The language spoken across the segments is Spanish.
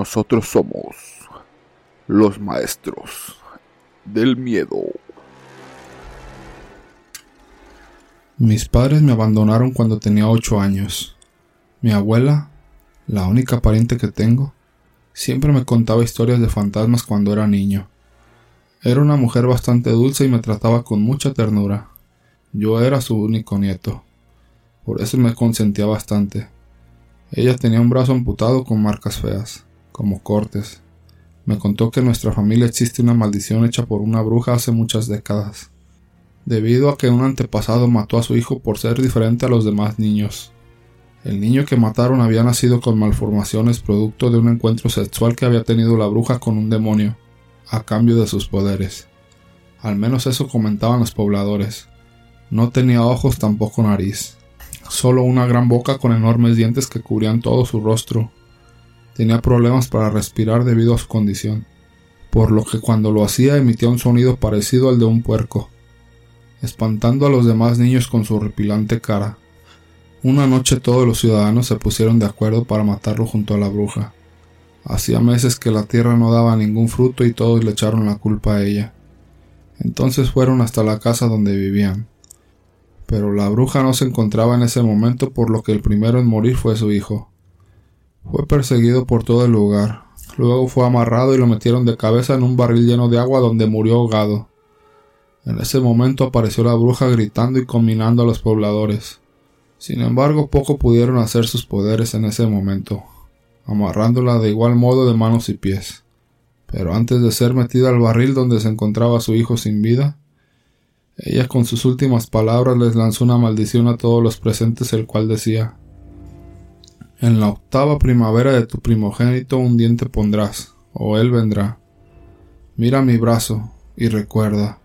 nosotros somos los maestros del miedo. Mis padres me abandonaron cuando tenía ocho años. Mi abuela, la única pariente que tengo, siempre me contaba historias de fantasmas cuando era niño. Era una mujer bastante dulce y me trataba con mucha ternura. Yo era su único nieto. Por eso me consentía bastante. Ella tenía un brazo amputado con marcas feas, como cortes. Me contó que en nuestra familia existe una maldición hecha por una bruja hace muchas décadas, debido a que un antepasado mató a su hijo por ser diferente a los demás niños. El niño que mataron había nacido con malformaciones producto de un encuentro sexual que había tenido la bruja con un demonio, a cambio de sus poderes. Al menos eso comentaban los pobladores. No tenía ojos tampoco nariz solo una gran boca con enormes dientes que cubrían todo su rostro. Tenía problemas para respirar debido a su condición, por lo que cuando lo hacía emitía un sonido parecido al de un puerco, espantando a los demás niños con su horripilante cara. Una noche todos los ciudadanos se pusieron de acuerdo para matarlo junto a la bruja. Hacía meses que la tierra no daba ningún fruto y todos le echaron la culpa a ella. Entonces fueron hasta la casa donde vivían pero la bruja no se encontraba en ese momento por lo que el primero en morir fue su hijo. Fue perseguido por todo el lugar, luego fue amarrado y lo metieron de cabeza en un barril lleno de agua donde murió ahogado. En ese momento apareció la bruja gritando y combinando a los pobladores. Sin embargo, poco pudieron hacer sus poderes en ese momento, amarrándola de igual modo de manos y pies. Pero antes de ser metida al barril donde se encontraba su hijo sin vida, ella con sus últimas palabras les lanzó una maldición a todos los presentes, el cual decía En la octava primavera de tu primogénito un diente pondrás, o él vendrá. Mira mi brazo, y recuerda,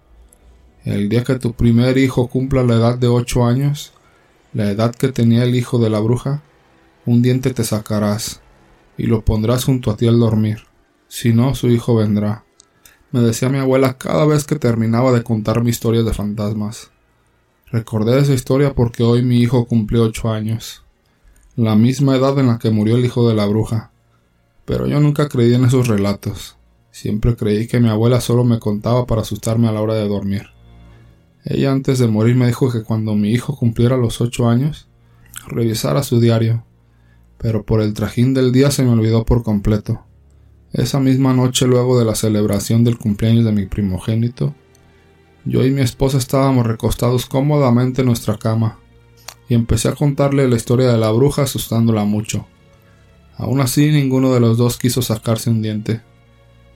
el día que tu primer hijo cumpla la edad de ocho años, la edad que tenía el hijo de la bruja, un diente te sacarás, y lo pondrás junto a ti al dormir. Si no, su hijo vendrá me decía mi abuela cada vez que terminaba de contar mi historia de fantasmas. Recordé esa historia porque hoy mi hijo cumplió ocho años, la misma edad en la que murió el hijo de la bruja. Pero yo nunca creí en esos relatos. Siempre creí que mi abuela solo me contaba para asustarme a la hora de dormir. Ella antes de morir me dijo que cuando mi hijo cumpliera los ocho años, revisara su diario, pero por el trajín del día se me olvidó por completo. Esa misma noche, luego de la celebración del cumpleaños de mi primogénito, yo y mi esposa estábamos recostados cómodamente en nuestra cama, y empecé a contarle la historia de la bruja asustándola mucho. Aún así, ninguno de los dos quiso sacarse un diente.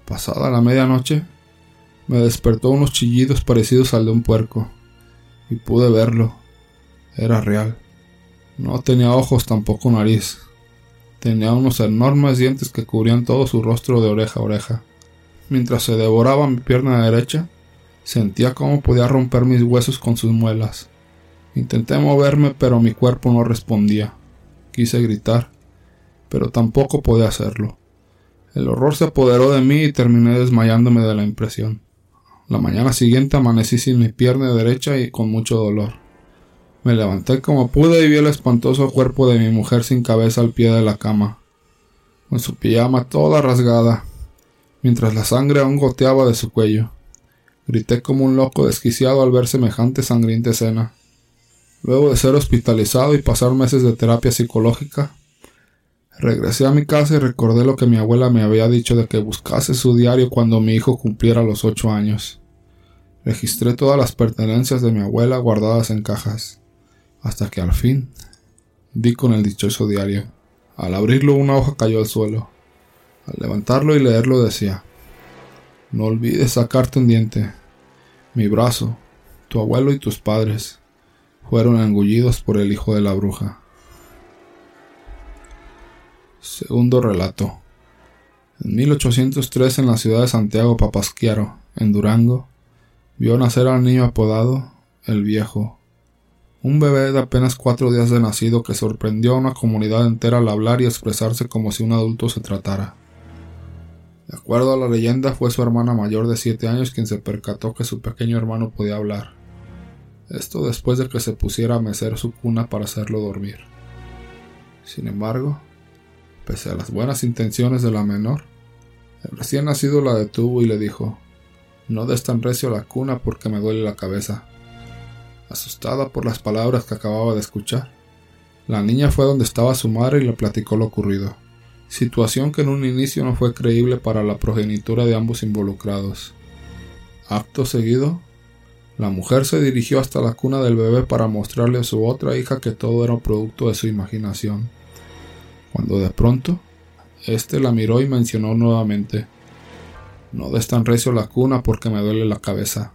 Pasada la medianoche, me despertó unos chillidos parecidos al de un puerco, y pude verlo. Era real. No tenía ojos, tampoco nariz. Tenía unos enormes dientes que cubrían todo su rostro de oreja a oreja. Mientras se devoraba mi pierna derecha, sentía cómo podía romper mis huesos con sus muelas. Intenté moverme, pero mi cuerpo no respondía. Quise gritar, pero tampoco podía hacerlo. El horror se apoderó de mí y terminé desmayándome de la impresión. La mañana siguiente amanecí sin mi pierna derecha y con mucho dolor. Me levanté como pude y vi el espantoso cuerpo de mi mujer sin cabeza al pie de la cama, con su pijama toda rasgada, mientras la sangre aún goteaba de su cuello. Grité como un loco desquiciado al ver semejante sangrienta escena. Luego de ser hospitalizado y pasar meses de terapia psicológica, regresé a mi casa y recordé lo que mi abuela me había dicho de que buscase su diario cuando mi hijo cumpliera los ocho años. Registré todas las pertenencias de mi abuela guardadas en cajas hasta que al fin di con el dichoso diario. Al abrirlo una hoja cayó al suelo. Al levantarlo y leerlo decía, No olvides sacarte un diente. Mi brazo, tu abuelo y tus padres fueron engullidos por el hijo de la bruja. Segundo relato. En 1803 en la ciudad de Santiago Papasquiaro, en Durango, vio nacer al niño apodado el viejo un bebé de apenas cuatro días de nacido que sorprendió a una comunidad entera al hablar y expresarse como si un adulto se tratara. De acuerdo a la leyenda, fue su hermana mayor de siete años quien se percató que su pequeño hermano podía hablar. Esto después de que se pusiera a mecer su cuna para hacerlo dormir. Sin embargo, Pese a las buenas intenciones de la menor, el recién nacido la detuvo y le dijo, No des tan recio la cuna porque me duele la cabeza. Asustada por las palabras que acababa de escuchar, la niña fue donde estaba su madre y le platicó lo ocurrido, situación que en un inicio no fue creíble para la progenitura de ambos involucrados. Acto seguido, la mujer se dirigió hasta la cuna del bebé para mostrarle a su otra hija que todo era producto de su imaginación, cuando de pronto éste la miró y mencionó nuevamente No des tan recio la cuna porque me duele la cabeza.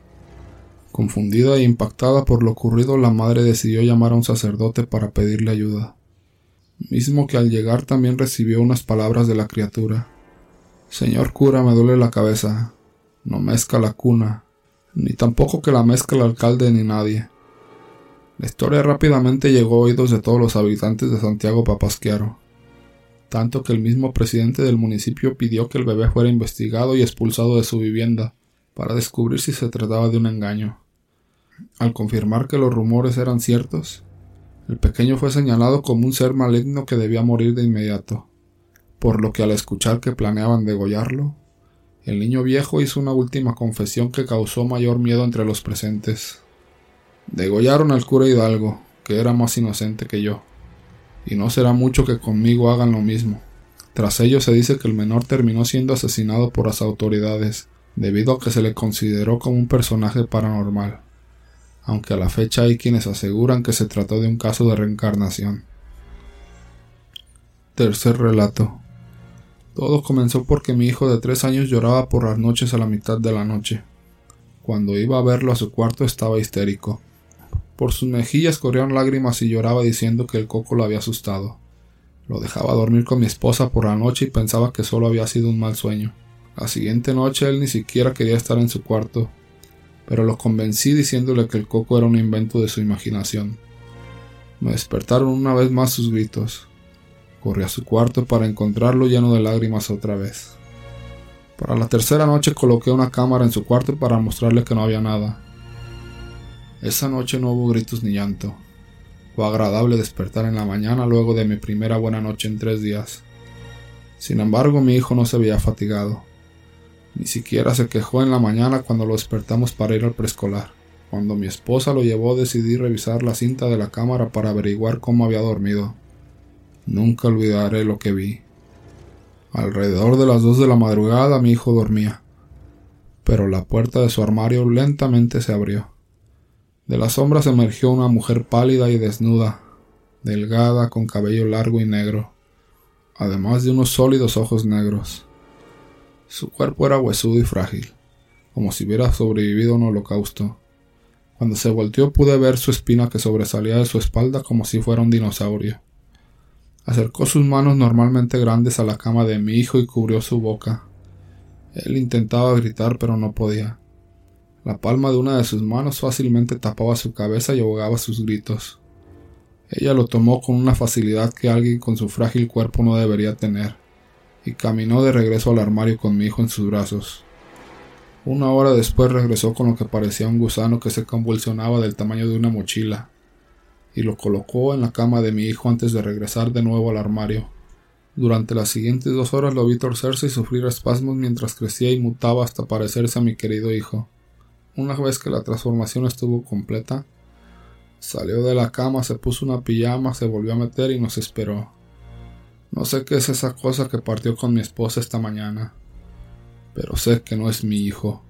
Confundida e impactada por lo ocurrido, la madre decidió llamar a un sacerdote para pedirle ayuda, mismo que al llegar también recibió unas palabras de la criatura. Señor cura, me duele la cabeza. No mezca la cuna, ni tampoco que la mezca el alcalde ni nadie. La historia rápidamente llegó a oídos de todos los habitantes de Santiago Papasquiaro, tanto que el mismo presidente del municipio pidió que el bebé fuera investigado y expulsado de su vivienda, para descubrir si se trataba de un engaño. Al confirmar que los rumores eran ciertos, el pequeño fue señalado como un ser maligno que debía morir de inmediato, por lo que al escuchar que planeaban degollarlo, el niño viejo hizo una última confesión que causó mayor miedo entre los presentes. Degollaron al cura Hidalgo, que era más inocente que yo, y no será mucho que conmigo hagan lo mismo. Tras ello se dice que el menor terminó siendo asesinado por las autoridades, debido a que se le consideró como un personaje paranormal aunque a la fecha hay quienes aseguran que se trató de un caso de reencarnación. Tercer relato. Todo comenzó porque mi hijo de tres años lloraba por las noches a la mitad de la noche. Cuando iba a verlo a su cuarto estaba histérico. Por sus mejillas corrían lágrimas y lloraba diciendo que el coco lo había asustado. Lo dejaba dormir con mi esposa por la noche y pensaba que solo había sido un mal sueño. La siguiente noche él ni siquiera quería estar en su cuarto pero lo convencí diciéndole que el coco era un invento de su imaginación. Me despertaron una vez más sus gritos. Corrí a su cuarto para encontrarlo lleno de lágrimas otra vez. Para la tercera noche coloqué una cámara en su cuarto para mostrarle que no había nada. Esa noche no hubo gritos ni llanto. Fue agradable despertar en la mañana luego de mi primera buena noche en tres días. Sin embargo, mi hijo no se veía fatigado. Ni siquiera se quejó en la mañana cuando lo despertamos para ir al preescolar. Cuando mi esposa lo llevó decidí revisar la cinta de la cámara para averiguar cómo había dormido. Nunca olvidaré lo que vi. Alrededor de las dos de la madrugada mi hijo dormía, pero la puerta de su armario lentamente se abrió. De las sombras emergió una mujer pálida y desnuda, delgada, con cabello largo y negro, además de unos sólidos ojos negros. Su cuerpo era huesudo y frágil, como si hubiera sobrevivido a un holocausto. Cuando se volteó pude ver su espina que sobresalía de su espalda como si fuera un dinosaurio. Acercó sus manos normalmente grandes a la cama de mi hijo y cubrió su boca. Él intentaba gritar pero no podía. La palma de una de sus manos fácilmente tapaba su cabeza y ahogaba sus gritos. Ella lo tomó con una facilidad que alguien con su frágil cuerpo no debería tener y caminó de regreso al armario con mi hijo en sus brazos. Una hora después regresó con lo que parecía un gusano que se convulsionaba del tamaño de una mochila, y lo colocó en la cama de mi hijo antes de regresar de nuevo al armario. Durante las siguientes dos horas lo vi torcerse y sufrir espasmos mientras crecía y mutaba hasta parecerse a mi querido hijo. Una vez que la transformación estuvo completa, salió de la cama, se puso una pijama, se volvió a meter y nos esperó. No sé qué es esa cosa que partió con mi esposa esta mañana, pero sé que no es mi hijo.